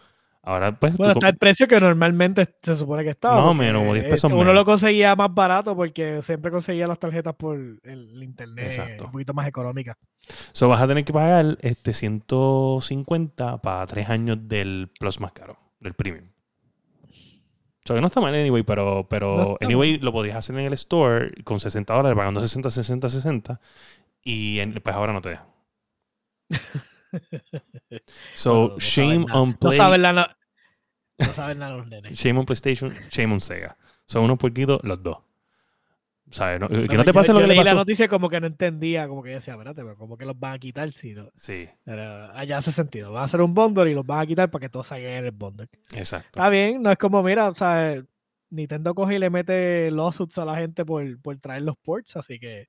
ahora pues... Bueno, está el precio que normalmente se supone que estaba. O porque, menos, como 10 pesos eh, Uno menos. lo conseguía más barato porque siempre conseguía las tarjetas por el, internet Exacto. un poquito más económica. So vas a tener que pagar este 150 para tres años del Plus más caro, del Premium. So que no está mal anyway, pero, pero No anyway lo podías hacer en el store con 60 dólares, pagando 60, 60, 60. Y en- pues ahora no te dejan. So, No, no shame on No Play, saben nada. No, no saben nada los nenes. shame on PlayStation, shame on Sega. Son unos puerquitos los dos. ¿Sabes? No- que no te yo- pase lo yo que le leí la pasó. noticia como que no entendía, como que yo decía, espérate, pero ¿cómo que los van a quitar si no? Sí, Pero allá hace sentido. Van a hacer un bundle y los van a quitar para que todos salgan en el bundle. exacto. Está bien, no es como, mira, o sea, Nintendo coge y le mete lawsuits a la gente por, por traer los ports, así que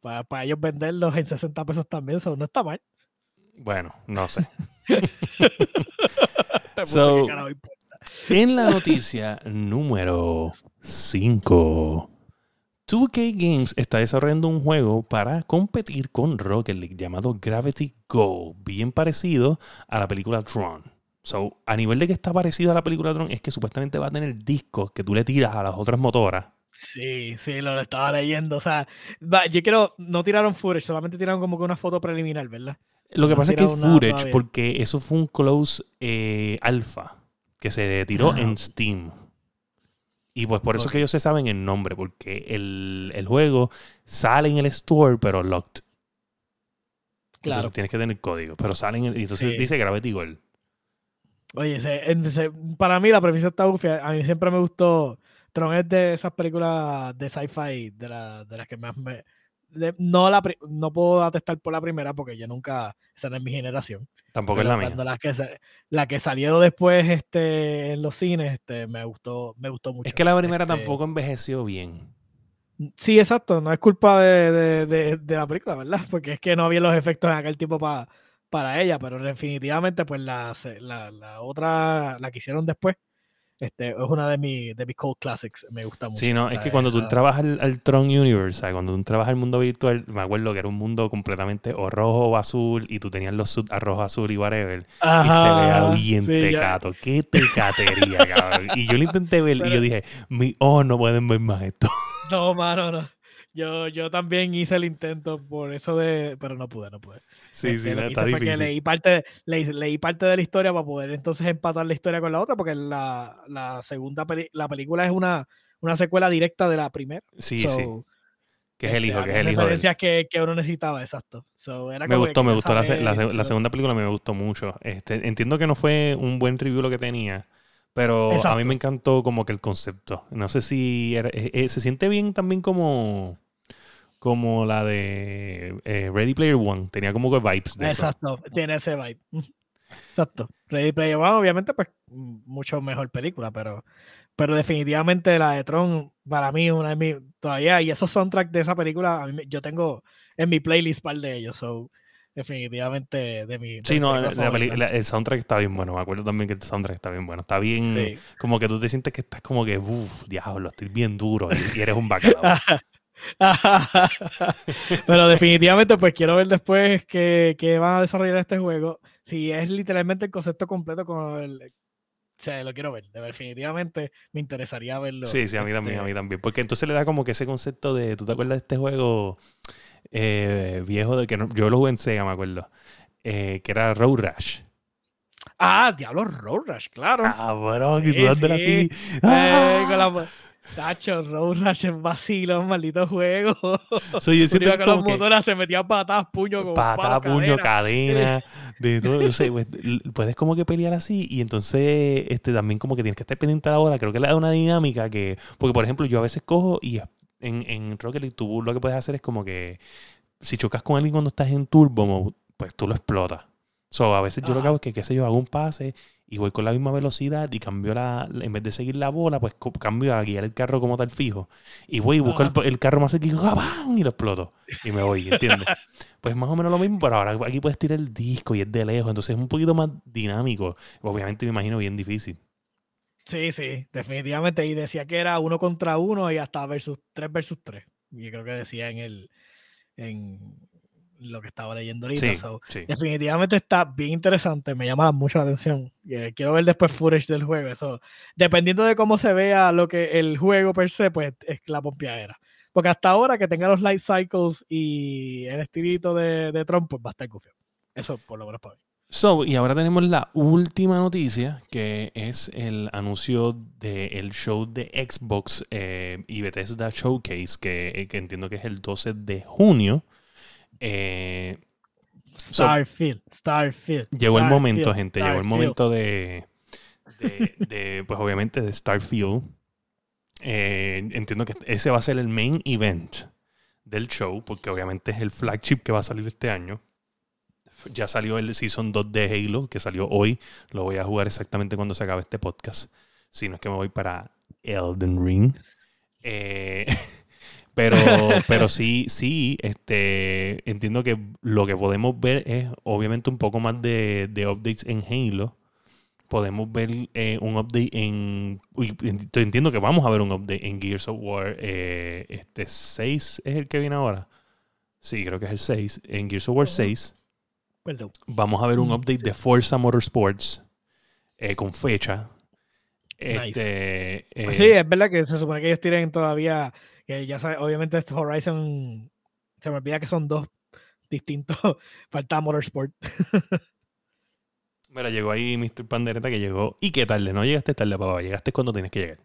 para, ellos venderlos en 60 pesos también, eso no está mal. Bueno, no sé. So-. En la noticia número 5, 2K Games está desarrollando un juego para competir con Rocket League llamado Gravity Go, bien parecido a la película Tron. So, a nivel de que está parecido a la película Tron, es que supuestamente va a tener discos que tú le tiras a las otras motoras. Sí, sí, lo estaba leyendo. O sea, yo quiero, no tiraron footage, solamente tiraron como que una foto preliminar, ¿verdad? Lo que No pasa es que nada footage, porque eso fue un close eh, alpha que se tiró Ah, en. Steam. Y pues por eso es que ellos se saben el nombre, porque el, el juego sale en el store, pero locked. Claro. Entonces tienes que tener código, pero sale en el. y Entonces Sí. dice Gravity Gold. Oye, se- en- se- para mí la premisa está bufia. A mí siempre me gustó. Tron es de esas películas de sci-fi de, la- de las que más me. No, la, no puedo atestar por la primera porque yo nunca. Esa no es mi generación. Tampoco es la mía. la que, la que salió después este, en los cines este, me gustó me gustó mucho. Es que la primera Este, tampoco envejeció bien. Sí, exacto. No es culpa de, de- de- de la película, ¿verdad? Porque es que no había los efectos en aquel tipo pa- para ella, pero definitivamente, pues la, la, la otra, la que hicieron después, este, es una de, mis de mis cold classics. Me gusta mucho. Sí, no, es que cuando tú entrabas al, al Tron Universe, ¿sabes? cuando tú entrabas al mundo virtual, me acuerdo que era un mundo completamente o rojo o azul y tú tenías los suits a rojo, azul y whatever. Y se veía bien sí, ya- tecato. Qué tecatería, cabrón. Y yo lo intenté ver y yo dije, mi, oh, no pueden ver más esto. No, mano, no. Yo, yo también hice el intento por eso de. Pero no pude, no pude. Sí, Este, sí, no, está difícil. leí parte, leí, leí parte de la historia para poder entonces empatar la historia con la otra, porque la, la segunda peli- la película es una, una secuela directa de la primera. Sí, sí. Que es el este, hijo, que es el hijo referencias que, que uno necesitaba, exacto. So, era Me que gustó, me gustó. La, segunda película me gustó mucho. Este, entiendo que no fue un buen review lo que tenía, pero a mí me encantó como que el concepto. No sé si era- eh, eh, se siente bien también como como la de eh, Ready Player One. Tenía como que vibes de eso. Exacto, tiene ese vibe. Exacto. Ready Player One, obviamente, pues mucho mejor película, pero, pero definitivamente la de Tron, para mí, una de mis. Todavía, y esos soundtracks de esa película, a mí yo tengo en mi playlist par de ellos, so definitivamente de mi. de Sí, no, la la- el soundtrack está bien bueno. Me acuerdo también que el soundtrack está bien bueno. Está bien, Sí. como que tú te sientes que estás como que, uff, diablo, estoy bien duro y, y eres un bacalao. Pero definitivamente, pues quiero ver después que, que van a desarrollar este juego. Si es literalmente el concepto completo con el. O sea, lo quiero ver. Definitivamente me interesaría verlo. Sí, sí, a mí también, a este, mí también. Porque entonces le da como que ese concepto de, ¿tú te acuerdas de este juego eh, viejo de que no- yo lo jugué en Sega, me acuerdo? Eh, que era Road Rash. Ah, Diablo Road Rush, claro. Ah, bro, que Sí, tú dándole así. Eh, ¡Ah! con la... Tacho, Road Rush es vacilo, maldito juego. So, yo siento que las motoras, se metía patadas, puño, con pata, palo, puño, cadena. cadena, de todo. Yo sé, pues, puedes como que pelear así y entonces este también como que tienes que estar pendiente a la hora. Creo que le da una dinámica que... Porque, por ejemplo, yo a veces cojo y en, en Rocket League tú lo que puedes hacer es como que si chocas con alguien cuando estás en turbo mode, pues tú lo explotas. So, a veces yo lo que hago es que, qué sé yo, hago un pase y voy con la misma velocidad y cambio la, en vez de seguir la bola, pues cambio a guiar el carro como tal fijo. Y voy y busco el, carro más cerca y, ¡gabam! y lo exploto. Y me voy, ¿entiendes? pues más o menos lo mismo, pero ahora aquí puedes tirar el disco y es de lejos, entonces es un poquito más dinámico. Obviamente me imagino bien difícil. Sí, sí, definitivamente. Y decía que era uno contra uno y hasta versus tres versus tres. Y creo que decía en el en lo que estaba leyendo ahorita. Sí, so, sí. definitivamente está bien interesante, me llama mucho la atención. Quiero ver después footage del juego. Eso, dependiendo de cómo se vea lo que el juego per se, pues es la pompeadera. Porque hasta ahora que tenga los light cycles y el estilito de, de Trump, pues va a estar confiado. Eso por lo menos para mí. So, y ahora tenemos la última noticia, que es el anuncio del show de Xbox eh, y Bethesda Showcase, que, eh, que entiendo que es el 12 de junio. Eh, Starfield, Starfield. llegó el momento, Starfield, gente, llegó el momento de, de, de, pues obviamente, de Starfield. Eh, entiendo que ese va a ser el main event del show, porque obviamente es el flagship que va a salir este año. Ya salió el Season 2 de Halo, que salió hoy. Lo voy a jugar exactamente cuando se acabe este podcast. Si no es que me voy para Elden Ring. Eh, pero, pero sí, sí, este, entiendo que lo que podemos ver es obviamente un poco más de, de updates en Halo. Podemos ver eh, un update en... Entiendo que vamos a ver un update en Gears of War. eh, este 6 es el que viene ahora. Sí, creo que es el 6. En Gears of War Ujú. 6 Perdón. vamos a ver un Mm, update de Forza Motorsports eh, con fecha. Nice. Este, eh, Pues sí, es verdad que se supone que ellos tienen todavía, que ya sabe, obviamente este Horizon, se me olvida que son dos distintos, falta Motorsport. Mira, llegó ahí Mr. Pandereta que llegó. ¿Y qué tarde? No llegaste tarde, papá. Llegaste cuando tienes que llegar.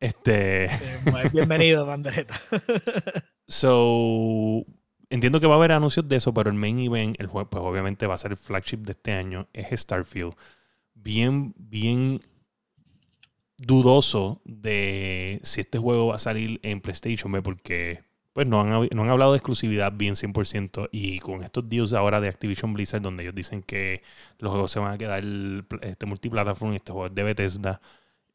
Este. Eh, pues, bienvenido, bandereta. So. Entiendo que va a haber anuncios de eso, pero el main event, el juego, pues obviamente va a ser el flagship de este año, es Starfield. Bien, bien dudoso de si este juego va a salir en PlayStation, ¿ve? porque pues no han, no han hablado de exclusividad bien 100% y con estos deals ahora de Activision Blizzard donde ellos dicen que los juegos se van a quedar este multiplataforma y este juego es de Bethesda,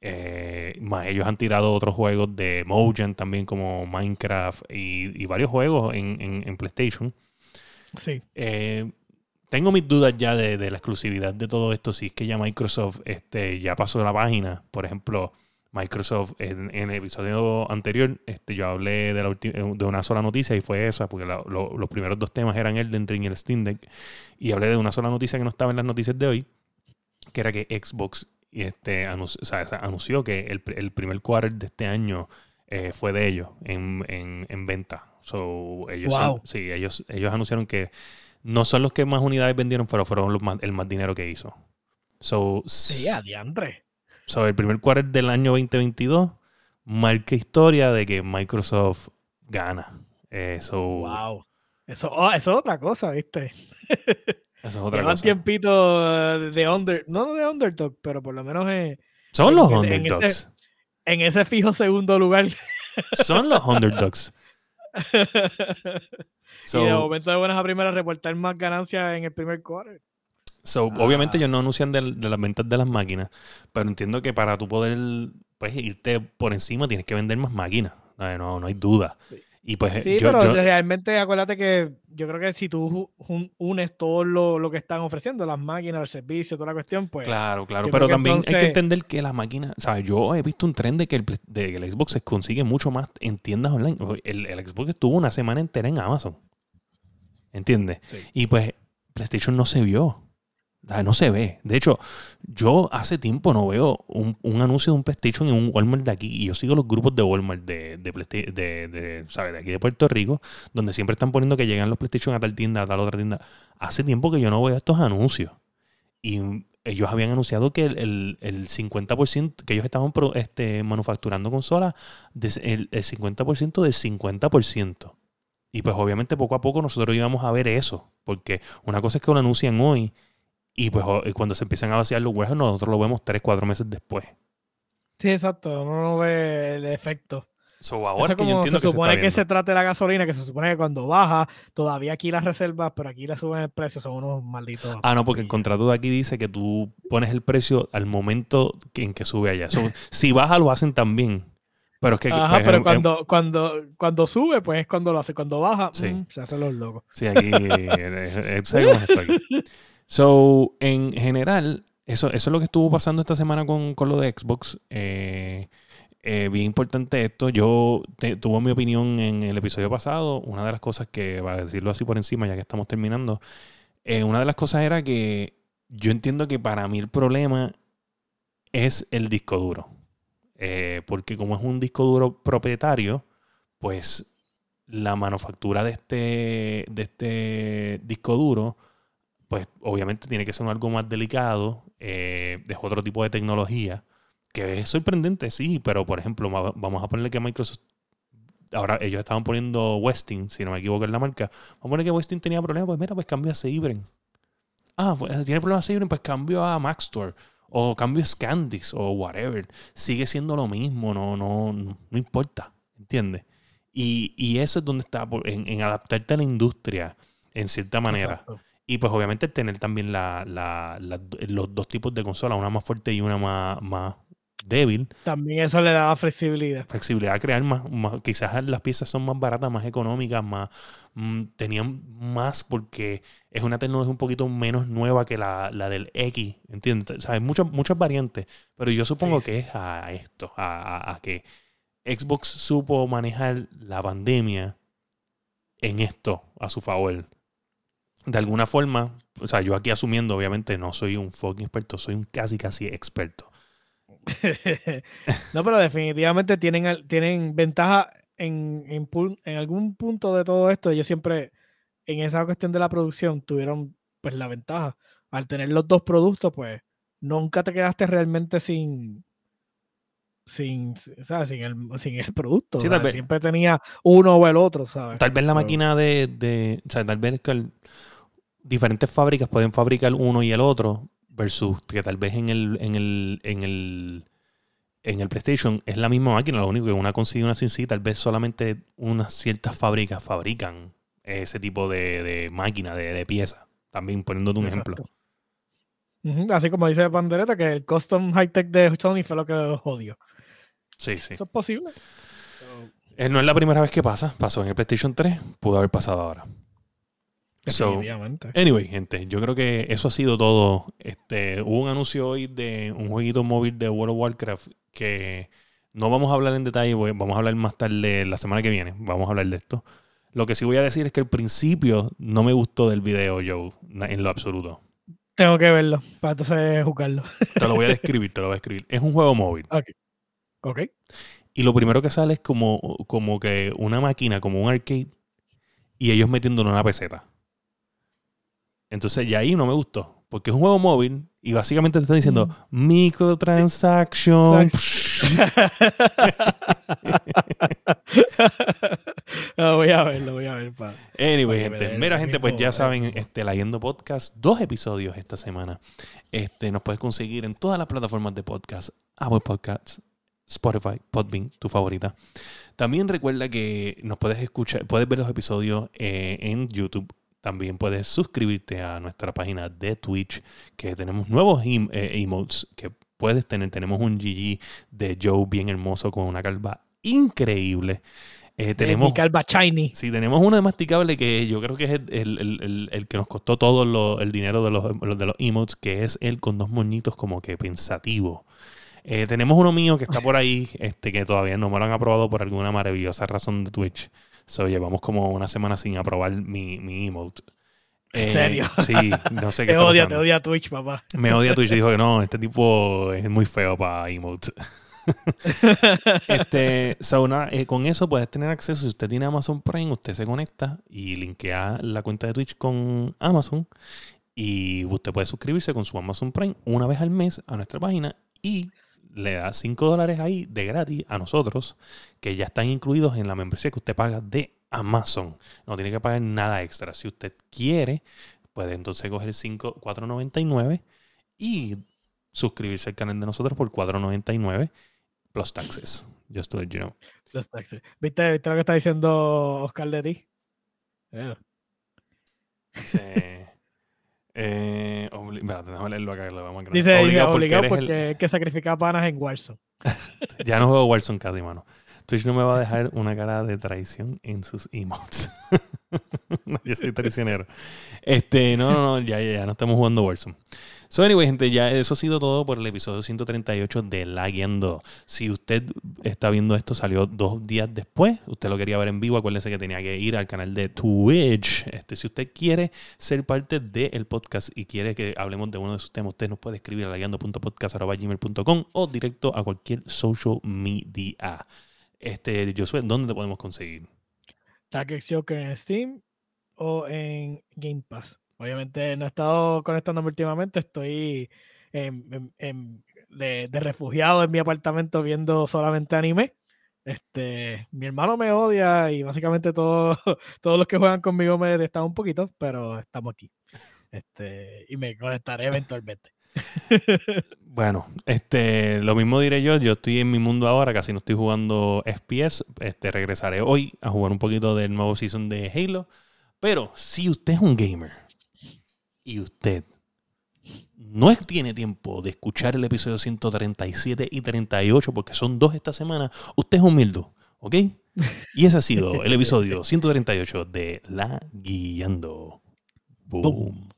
eh, más ellos han tirado otros juegos de Mojang también como Minecraft y, y varios juegos en, en- en PlayStation. Sí, Eh, tengo mis dudas ya de, de la exclusividad de todo esto. Si es que ya Microsoft este, ya pasó la página. Por ejemplo, Microsoft en, en el episodio anterior este, yo hablé de, la ulti- de una sola noticia y fue esa, porque la- lo- los primeros dos temas eran el de y el Steam Deck. Y hablé de una sola noticia que no estaba en las noticias de hoy, que era que Xbox este, anunció, o sea, esa- anunció que el, el primer quarter de este año eh, fue de ellos en, en- en venta. So, ellos son- Wow. sí, ellos, ellos anunciaron que no son los que más unidades vendieron, pero fueron los más- el más dinero que hizo. So, sí, adiantre. So, el primer quarter del año 2022 marca historia de que Microsoft gana. Eh, so, Wow. Eso, oh, eso es otra cosa, ¿viste? Eso es otra Llevan cosa. tiempito eh, de under, no de underdog, pero por lo menos eh, Son en- los en- en underdogs. ese- en ese fijo segundo lugar. Son los underdogs. y de So, momento de buenas a primeras reportar más ganancias en el primer quarter. so, Ah. obviamente ellos no anuncian de, las ventas de las máquinas, pero entiendo que para tú poder pues, irte por encima tienes que vender más máquinas. No, no, no hay duda. Sí. Y pues Sí, yo, pero yo- realmente acuérdate que yo creo que si tú unes todo lo, lo que están ofreciendo, las máquinas, el servicio, toda la cuestión, pues Claro, claro, pero también hay que entender que las máquinas, o sea, yo he visto un tren de que el, de que el Xbox se consigue mucho más en tiendas online. El, el Xbox estuvo una semana entera en Amazon. ¿Entiendes? Sí. Y pues PlayStation no se vio. No se ve. De hecho, yo hace tiempo no veo un, un anuncio de un PlayStation en un Walmart de aquí. Y yo sigo los grupos de Walmart de, de, de, de, ¿sabes? de aquí de Puerto Rico, donde siempre están poniendo que llegan los PlayStation a tal tienda, a tal otra tienda. Hace tiempo que yo no veo estos anuncios. Y ellos habían anunciado que el, el, el 50% que ellos estaban pro- este, manufacturando consolas, el, el 50% del 50%. Y pues obviamente poco a poco nosotros íbamos a ver eso. Porque una cosa es que lo anuncian hoy y pues cuando se empiezan a vaciar los warehouses nosotros lo vemos 3, 4 meses después. sí, exacto, uno no ve el efecto. So, ahora Eso que yo como entiendo se que supone se que se trate la gasolina, que se supone que cuando baja, todavía aquí las reservas, pero aquí le suben el precio, son unos malditos. Ah, no, porque el contrato de aquí dice que tú pones el precio al momento en que sube allá. So, si baja, lo hacen también. Pero es que. Ajá, pues, pero cuando, cuando, cuando sube, pues es cuando lo hace. Cuando baja, Sí. mm, se hacen los locos. Sí, aquí. eh, eh, ¿sabes cómo es esto aquí? So, en general, eso, eso es lo que estuvo pasando esta semana con, con lo de Xbox. Eh, eh, bien importante esto. Yo te- tuve mi opinión en el episodio pasado. Una de las cosas que, va a decirlo así por encima, ya que estamos terminando, eh, una de las cosas era que yo entiendo que para mí el problema es el disco duro. Eh, porque como es un disco duro propietario, pues la manufactura de este, de este disco duro, pues obviamente tiene que ser algo más delicado, eh, es otro tipo de tecnología, que es sorprendente, sí, pero por ejemplo, va- vamos a ponerle que Microsoft, ahora ellos estaban poniendo Westin, si no me equivoco en la marca, vamos a poner que Westin tenía problemas, pues mira, pues cambia a Seibren. Ah, pues tiene problemas Seibren, pues cambio a Maxtor. O cambio Scandis o whatever. Sigue siendo lo mismo, no, no, no, no importa. ¿Entiendes? Y, y eso es donde está, en, en adaptarte a la industria en cierta manera. Exacto. Y pues obviamente tener también la, la- la- los dos tipos de consola, una más fuerte y una más, más débil. También eso le daba flexibilidad. Flexibilidad a crear más, más- quizás las piezas son más baratas, más económicas, más mm, tenían más porque es una tecnología un poquito menos nueva que la, la del X, ¿entiendes? O sea, hay muchas, muchas variantes, pero yo supongo Sí, sí. que es a esto, a, a- a que Xbox supo manejar la pandemia en esto a su favor. De alguna forma, o sea, yo aquí asumiendo, obviamente, no soy un fucking experto, soy un casi, casi experto. no, pero definitivamente tienen, tienen ventaja en, en, algún punto de todo esto. Ellos siempre, en esa cuestión de la producción, tuvieron pues la ventaja. Al tener los dos productos, pues nunca te quedaste realmente sin sin, ¿sabes? sin, el, sin el producto. Siempre tenía uno o el otro, ¿sabes? Tal vez la máquina de, de- O sea, tal vez que el- diferentes fábricas pueden fabricar uno y el otro, versus que tal vez en el, en el, en el, en el PlayStation es la misma máquina, lo único que una consigue una sin sí, tal vez solamente unas ciertas fábricas fabrican ese tipo de, de máquina, de, de pieza. También poniéndote un ejemplo. Así como dice Pandereta, que el custom high tech de Sony fue lo que los jodió. Sí, sí. Eso es posible. Eh, no es la primera vez que pasa, pasó en el PlayStation 3, pudo haber pasado ahora. So, Definitivamente. Anyway, gente, yo creo que eso ha sido todo. Este, hubo un anuncio hoy de un jueguito móvil de World of Warcraft que no vamos a hablar en detalle, vamos a hablar más tarde la semana que viene. Vamos a hablar de esto. Lo que sí voy a decir es que al principio no me gustó del video, Joe, en lo absoluto. Tengo que verlo para entonces jugarlo. Te lo voy a describir, te lo voy a escribir. Es un juego móvil. Ok. Y lo primero que sale es como, como que una máquina, como un arcade, y ellos metiéndolo en una peseta. Entonces, ya ahí no me gustó. Porque es un juego móvil y básicamente te están diciendo microtransaction. Lo voy a ver, lo voy a ver. Pa. Anyway, me gente. Mira, gente, pues ya saben, este, Leyendo Podcast, dos episodios esta semana. Este, nos puedes conseguir en todas las plataformas de podcast, Apple Podcasts, Spotify, Podbean, tu favorita. También recuerda que nos puedes escuchar, puedes ver los episodios eh, en YouTube. También puedes suscribirte a nuestra página de Twitch, que tenemos nuevos em- eh, emotes que puedes tener. Tenemos un GG de Joe bien hermoso con una calva increíble. Eh, tenemos, Mi calva shiny. Sí, tenemos uno de masticable que yo creo que es el, el- el- el- que nos costó todo lo- el dinero de los, de los emotes, que es el con dos moñitos como que pensativo. Eh, tenemos uno mío que está por ahí, este que todavía no me lo han aprobado por alguna maravillosa razón de Twitch. So, llevamos como una semana sin aprobar mi, mi emote. ¿En Eh, serio? Sí, no sé qué Te odia, te odia Twitch, papá. Me odia Twitch dijo que no, este tipo es muy feo para emotes. Este, so, nada, eh, con eso puedes tener acceso. Si usted tiene Amazon Prime, usted se conecta y linkea la cuenta de Twitch con Amazon. Y usted puede suscribirse con su Amazon Prime una vez al mes a nuestra página y le da 5 dólares ahí de gratis a nosotros, que ya están incluidos en la membresía que usted paga de Amazon. No tiene que pagar nada extra. Si usted quiere, puede entonces coger 5, 4.99 y suscribirse al canal de nosotros por 4.99 plus taxes. Just to let you know. Los taxis. ¿Viste, ¿Viste lo que está diciendo Oscar de ti? Sí. Eh, obli- espérate, déjame leerlo acá. que lo vamos a Dice, dice, Obligado eres porque, el- que sacrifica panas en Warzone. Ya no juego Warzone casi, mano. Twitch no me va a dejar una cara de traición en sus emotes. Yo soy traicionero. Este, no, no, no, ya, ya, ya no estamos jugando Warzone. So, anyway, gente, ya eso ha sido todo por el episodio 138 de La Guiando. Si usted está viendo esto, salió dos días después. Usted lo quería ver en vivo, acuérdese que tenía que ir al canal de Twitch. Este, si usted quiere ser parte del podcast y quiere que hablemos de uno de sus temas, usted nos puede escribir a laguiando.podcast.gmail.com o directo a cualquier social media. Este, Josué, ¿dónde te podemos conseguir? Target Joker en Steam o en Game Pass. Obviamente no he estado conectándome últimamente, estoy en- de refugiado en mi apartamento viendo solamente anime. Este, mi hermano me odia y básicamente todo- todos los que juegan conmigo me detestan un poquito, pero estamos aquí. Este, y me conectaré eventualmente. Bueno, este, lo mismo diré yo. Yo estoy en mi mundo ahora, casi no estoy jugando FPS. Este, regresaré hoy a jugar un poquito del nuevo season de Halo. Pero si usted es un gamer y usted no tiene tiempo de escuchar el episodio 137 y 38 porque son dos esta semana, usted es humilde, ¿ok? Y ese ha sido el episodio 138 de La Guiando. Boom. Boom.